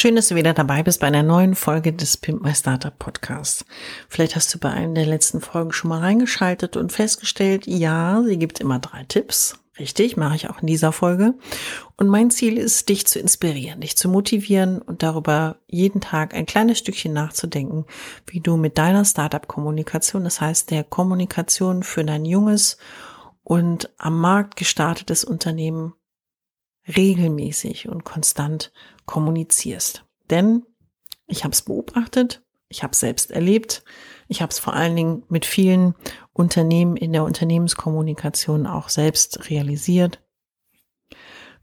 Schön, dass du wieder dabei bist bei einer neuen Folge des Pimp My Startup Podcasts. Vielleicht hast du bei einer der letzten Folgen schon mal reingeschaltet und festgestellt, ja, sie gibt immer drei Tipps. Richtig, mache ich auch in dieser Folge. Und mein Ziel ist, dich zu inspirieren, dich zu motivieren und darüber jeden Tag ein kleines Stückchen nachzudenken, wie du mit deiner Startup-Kommunikation, das heißt der Kommunikation für dein junges und am Markt gestartetes Unternehmen regelmäßig und konstant kommunizierst. Denn ich habe es beobachtet, ich habe es selbst erlebt, ich habe es vor allen Dingen mit vielen Unternehmen in der Unternehmenskommunikation auch selbst realisiert.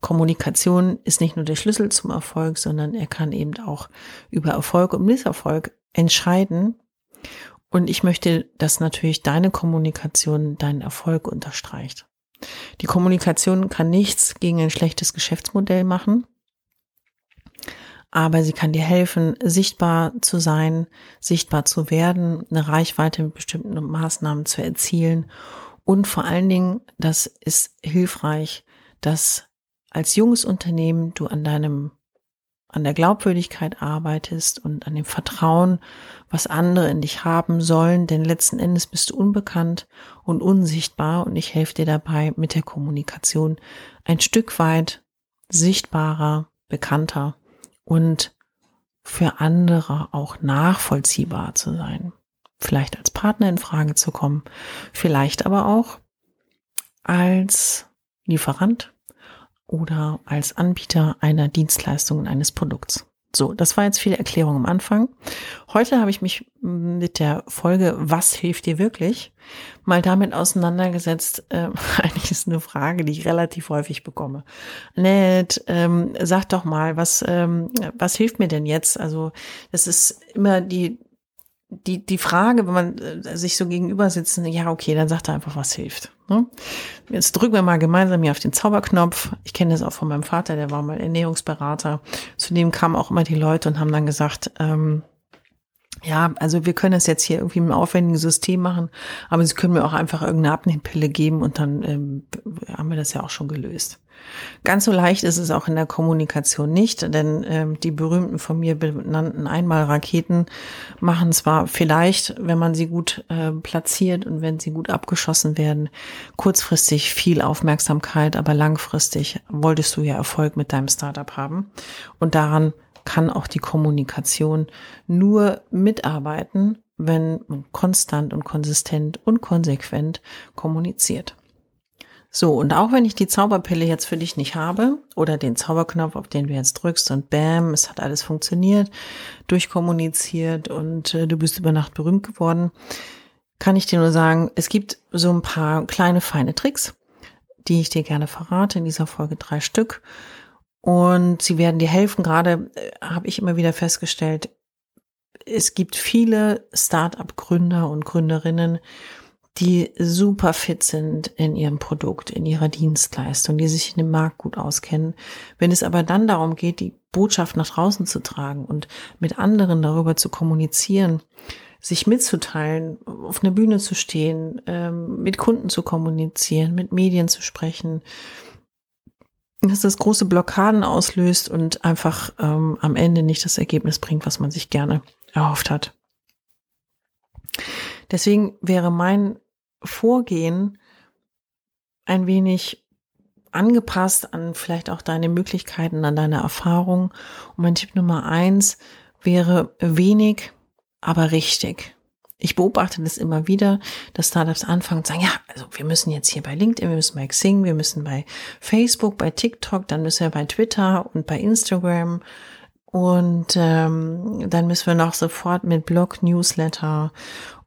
Kommunikation ist nicht nur der Schlüssel zum Erfolg, sondern er kann eben auch über Erfolg und Misserfolg entscheiden. Und ich möchte, dass natürlich deine Kommunikation deinen Erfolg unterstreicht. Die Kommunikation kann nichts gegen ein schlechtes Geschäftsmodell machen aber sie kann dir helfen, sichtbar zu sein, sichtbar zu werden, eine Reichweite mit bestimmten Maßnahmen zu erzielen. Und vor allen Dingen, das ist hilfreich, dass als junges Unternehmen du an deinem an der Glaubwürdigkeit arbeitest und an dem Vertrauen, was andere in dich haben sollen, denn letzten Endes bist du unbekannt und unsichtbar und ich helfe dir dabei mit der Kommunikation ein Stück weit sichtbarer, bekannter und für andere auch nachvollziehbar zu sein. Vielleicht als Partner in Frage zu kommen, vielleicht aber auch als Lieferant oder als Anbieter einer Dienstleistung und eines Produkts. So, das war jetzt viel Erklärung am Anfang. Heute habe ich mich mit der Folge Was hilft dir wirklich mal damit auseinandergesetzt. Äh, eigentlich ist eine Frage, die ich relativ häufig bekomme. Nett, ähm, sag doch mal, was, ähm, was hilft mir denn jetzt? Also, das ist immer die, die, die Frage, wenn man äh, sich so gegenüber sitzen, ja, okay, dann sagt er einfach, was hilft. Ne? Jetzt drücken wir mal gemeinsam hier auf den Zauberknopf. Ich kenne das auch von meinem Vater, der war mal Ernährungsberater. Zudem kamen auch immer die Leute und haben dann gesagt, ähm, ja, also wir können das jetzt hier irgendwie mit einem aufwendigen System machen, aber Sie können mir auch einfach irgendeine Abnehmpille geben und dann ähm, haben wir das ja auch schon gelöst. Ganz so leicht ist es auch in der Kommunikation nicht, denn ähm, die berühmten von mir benannten Einmalraketen machen zwar vielleicht, wenn man sie gut äh, platziert und wenn sie gut abgeschossen werden, kurzfristig viel Aufmerksamkeit, aber langfristig wolltest du ja Erfolg mit deinem Startup haben und daran kann auch die Kommunikation nur mitarbeiten, wenn man konstant und konsistent und konsequent kommuniziert. So, und auch wenn ich die Zauberpille jetzt für dich nicht habe oder den Zauberknopf, auf den du jetzt drückst und bam, es hat alles funktioniert, durchkommuniziert und äh, du bist über Nacht berühmt geworden, kann ich dir nur sagen, es gibt so ein paar kleine feine Tricks, die ich dir gerne verrate in dieser Folge drei Stück. Und sie werden dir helfen. Gerade äh, habe ich immer wieder festgestellt, es gibt viele Start-up-Gründer und Gründerinnen, die super fit sind in ihrem Produkt, in ihrer Dienstleistung, die sich in dem Markt gut auskennen. Wenn es aber dann darum geht, die Botschaft nach draußen zu tragen und mit anderen darüber zu kommunizieren, sich mitzuteilen, auf einer Bühne zu stehen, ähm, mit Kunden zu kommunizieren, mit Medien zu sprechen, dass das große Blockaden auslöst und einfach ähm, am Ende nicht das Ergebnis bringt, was man sich gerne erhofft hat. Deswegen wäre mein Vorgehen ein wenig angepasst an vielleicht auch deine Möglichkeiten, an deine Erfahrung. Und mein Tipp Nummer eins wäre wenig, aber richtig. Ich beobachte das immer wieder, dass Startups anfangen und sagen, ja, also wir müssen jetzt hier bei LinkedIn, wir müssen bei Xing, wir müssen bei Facebook, bei TikTok, dann müssen wir bei Twitter und bei Instagram und ähm, dann müssen wir noch sofort mit Blog, Newsletter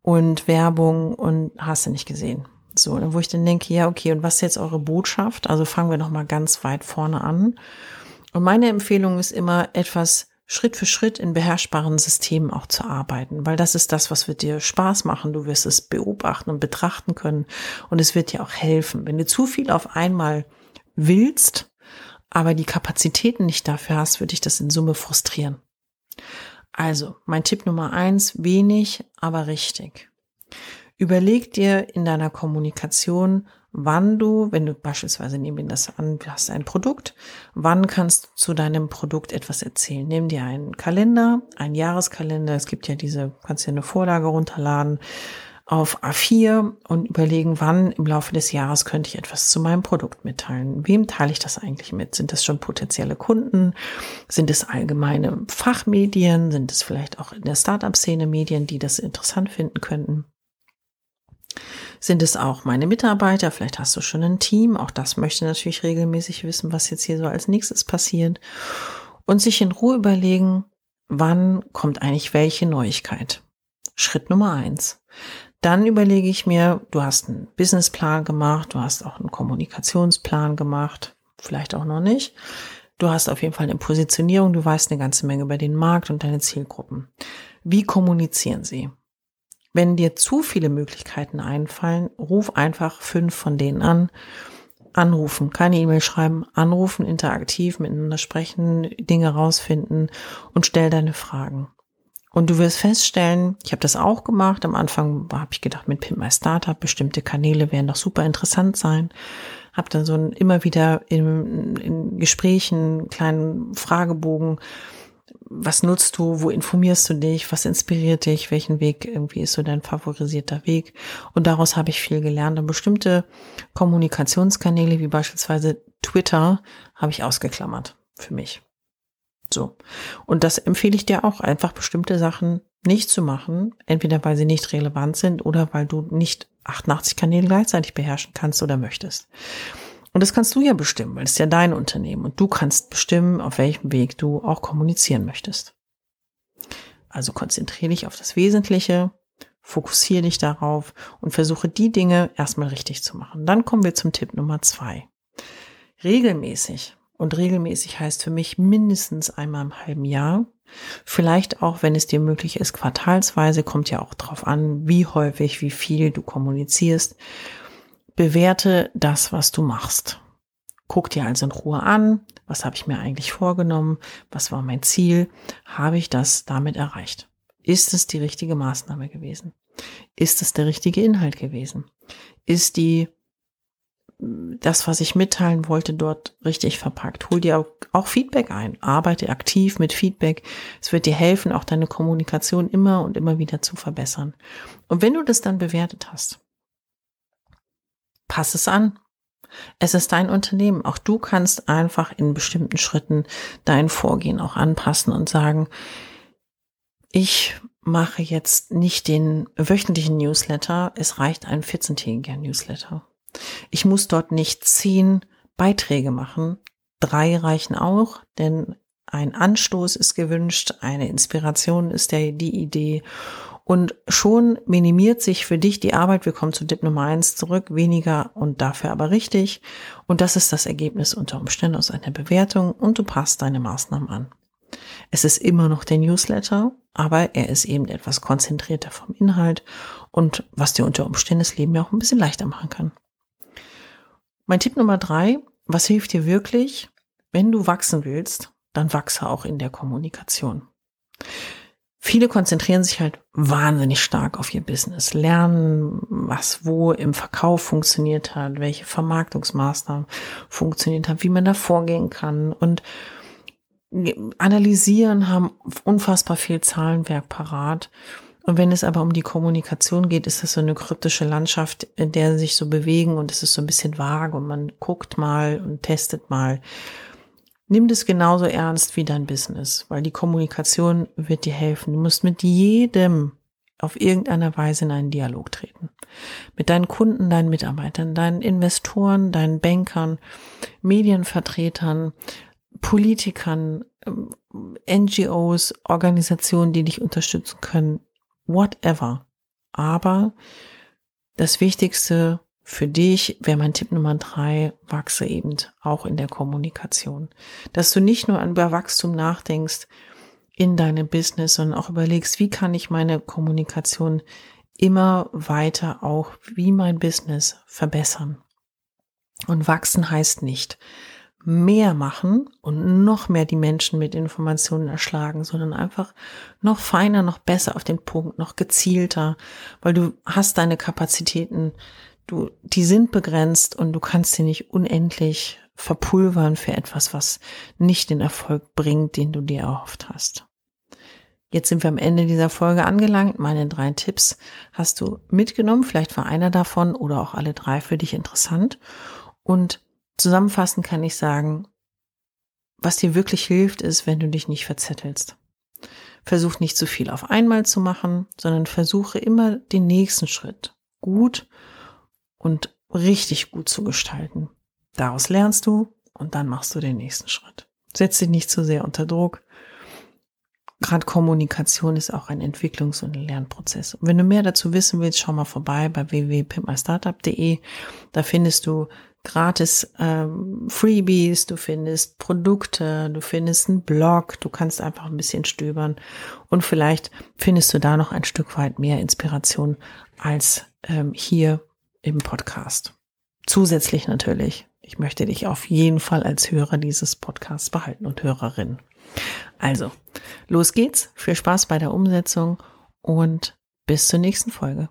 und Werbung und hast du nicht gesehen. So, wo ich dann denke, ja, okay, und was ist jetzt eure Botschaft? Also fangen wir noch mal ganz weit vorne an. Und meine Empfehlung ist immer etwas Schritt für Schritt in beherrschbaren Systemen auch zu arbeiten, weil das ist das, was wird dir Spaß machen. Du wirst es beobachten und betrachten können und es wird dir auch helfen. Wenn du zu viel auf einmal willst, aber die Kapazitäten nicht dafür hast, würde ich das in Summe frustrieren. Also, mein Tipp Nummer eins, wenig, aber richtig. Überleg dir in deiner Kommunikation, wann du, wenn du beispielsweise nehmen wir das an, du hast ein Produkt, wann kannst du zu deinem Produkt etwas erzählen? Nimm dir einen Kalender, einen Jahreskalender. Es gibt ja diese, kannst dir eine Vorlage runterladen auf A4 und überlegen, wann im Laufe des Jahres könnte ich etwas zu meinem Produkt mitteilen. Wem teile ich das eigentlich mit? Sind das schon potenzielle Kunden? Sind es allgemeine Fachmedien? Sind es vielleicht auch in der Startup-Szene Medien, die das interessant finden könnten? Sind es auch meine Mitarbeiter? Vielleicht hast du schon ein Team. Auch das möchte natürlich regelmäßig wissen, was jetzt hier so als nächstes passiert. Und sich in Ruhe überlegen, wann kommt eigentlich welche Neuigkeit. Schritt Nummer eins. Dann überlege ich mir, du hast einen Businessplan gemacht, du hast auch einen Kommunikationsplan gemacht, vielleicht auch noch nicht. Du hast auf jeden Fall eine Positionierung, du weißt eine ganze Menge über den Markt und deine Zielgruppen. Wie kommunizieren sie? Wenn dir zu viele Möglichkeiten einfallen, ruf einfach fünf von denen an. Anrufen, keine E-Mail schreiben, anrufen, interaktiv miteinander sprechen, Dinge rausfinden und stell deine Fragen. Und du wirst feststellen, ich habe das auch gemacht. Am Anfang habe ich gedacht, mit Pimp My Startup, bestimmte Kanäle werden doch super interessant sein. Habe dann so ein, immer wieder in, in Gesprächen, kleinen Fragebogen was nutzt du, wo informierst du dich, was inspiriert dich, welchen Weg irgendwie ist so dein favorisierter Weg. Und daraus habe ich viel gelernt. Und bestimmte Kommunikationskanäle, wie beispielsweise Twitter, habe ich ausgeklammert für mich. So. Und das empfehle ich dir auch, einfach bestimmte Sachen nicht zu machen, entweder weil sie nicht relevant sind oder weil du nicht 88 Kanäle gleichzeitig beherrschen kannst oder möchtest. Und das kannst du ja bestimmen, weil es ist ja dein Unternehmen und du kannst bestimmen, auf welchem Weg du auch kommunizieren möchtest. Also konzentriere dich auf das Wesentliche, fokussiere dich darauf und versuche die Dinge erstmal richtig zu machen. Dann kommen wir zum Tipp Nummer zwei. Regelmäßig. Und regelmäßig heißt für mich mindestens einmal im halben Jahr. Vielleicht auch, wenn es dir möglich ist, quartalsweise, kommt ja auch drauf an, wie häufig, wie viel du kommunizierst. Bewerte das, was du machst. Guck dir also in Ruhe an, was habe ich mir eigentlich vorgenommen, was war mein Ziel, habe ich das damit erreicht? Ist es die richtige Maßnahme gewesen? Ist es der richtige Inhalt gewesen? Ist die das, was ich mitteilen wollte, dort richtig verpackt. Hol dir auch Feedback ein. Arbeite aktiv mit Feedback. Es wird dir helfen, auch deine Kommunikation immer und immer wieder zu verbessern. Und wenn du das dann bewertet hast, pass es an. Es ist dein Unternehmen. Auch du kannst einfach in bestimmten Schritten dein Vorgehen auch anpassen und sagen, ich mache jetzt nicht den wöchentlichen Newsletter. Es reicht ein 14-tägiger Newsletter. Ich muss dort nicht zehn Beiträge machen. Drei reichen auch, denn ein Anstoß ist gewünscht, eine Inspiration ist der, die Idee und schon minimiert sich für dich die Arbeit. Wir kommen zu Tipp Nummer eins zurück. Weniger und dafür aber richtig. Und das ist das Ergebnis unter Umständen aus einer Bewertung und du passt deine Maßnahmen an. Es ist immer noch der Newsletter, aber er ist eben etwas konzentrierter vom Inhalt und was dir unter Umständen das Leben ja auch ein bisschen leichter machen kann. Mein Tipp Nummer drei, was hilft dir wirklich? Wenn du wachsen willst, dann wachse auch in der Kommunikation. Viele konzentrieren sich halt wahnsinnig stark auf ihr Business, lernen, was wo im Verkauf funktioniert hat, welche Vermarktungsmaßnahmen funktioniert haben, wie man da vorgehen kann und analysieren, haben unfassbar viel Zahlenwerk parat. Und wenn es aber um die Kommunikation geht, ist das so eine kryptische Landschaft, in der sich so bewegen und es ist so ein bisschen vage und man guckt mal und testet mal. Nimm das genauso ernst wie dein Business, weil die Kommunikation wird dir helfen. Du musst mit jedem auf irgendeiner Weise in einen Dialog treten. Mit deinen Kunden, deinen Mitarbeitern, deinen Investoren, deinen Bankern, Medienvertretern, Politikern, ähm, NGOs, Organisationen, die dich unterstützen können, whatever. Aber das Wichtigste für dich wäre mein Tipp Nummer drei, wachse eben auch in der Kommunikation. Dass du nicht nur über Wachstum nachdenkst in deinem Business, sondern auch überlegst, wie kann ich meine Kommunikation immer weiter auch wie mein Business verbessern. Und wachsen heißt nicht, mehr machen und noch mehr die Menschen mit Informationen erschlagen, sondern einfach noch feiner, noch besser auf den Punkt, noch gezielter, weil du hast deine Kapazitäten, du, die sind begrenzt und du kannst sie nicht unendlich verpulvern für etwas, was nicht den Erfolg bringt, den du dir erhofft hast. Jetzt sind wir am Ende dieser Folge angelangt. Meine drei Tipps hast du mitgenommen. Vielleicht war einer davon oder auch alle drei für dich interessant. Und Zusammenfassend kann ich sagen, was dir wirklich hilft, ist, wenn du dich nicht verzettelst. Versuch nicht zu viel auf einmal zu machen, sondern versuche immer den nächsten Schritt gut und richtig gut zu gestalten. Daraus lernst du und dann machst du den nächsten Schritt. Setz dich nicht zu sehr unter Druck. Gerade Kommunikation ist auch ein Entwicklungs- und Lernprozess. Und wenn du mehr dazu wissen willst, schau mal vorbei bei www.pimpmystartup.de. Da findest du gratis ähm, Freebies, du findest Produkte, du findest einen Blog, du kannst einfach ein bisschen stöbern und vielleicht findest du da noch ein Stück weit mehr Inspiration als ähm, hier im Podcast. Zusätzlich natürlich, ich möchte dich auf jeden Fall als Hörer dieses Podcasts behalten und Hörerin. Also, los geht's, viel Spaß bei der Umsetzung und bis zur nächsten Folge.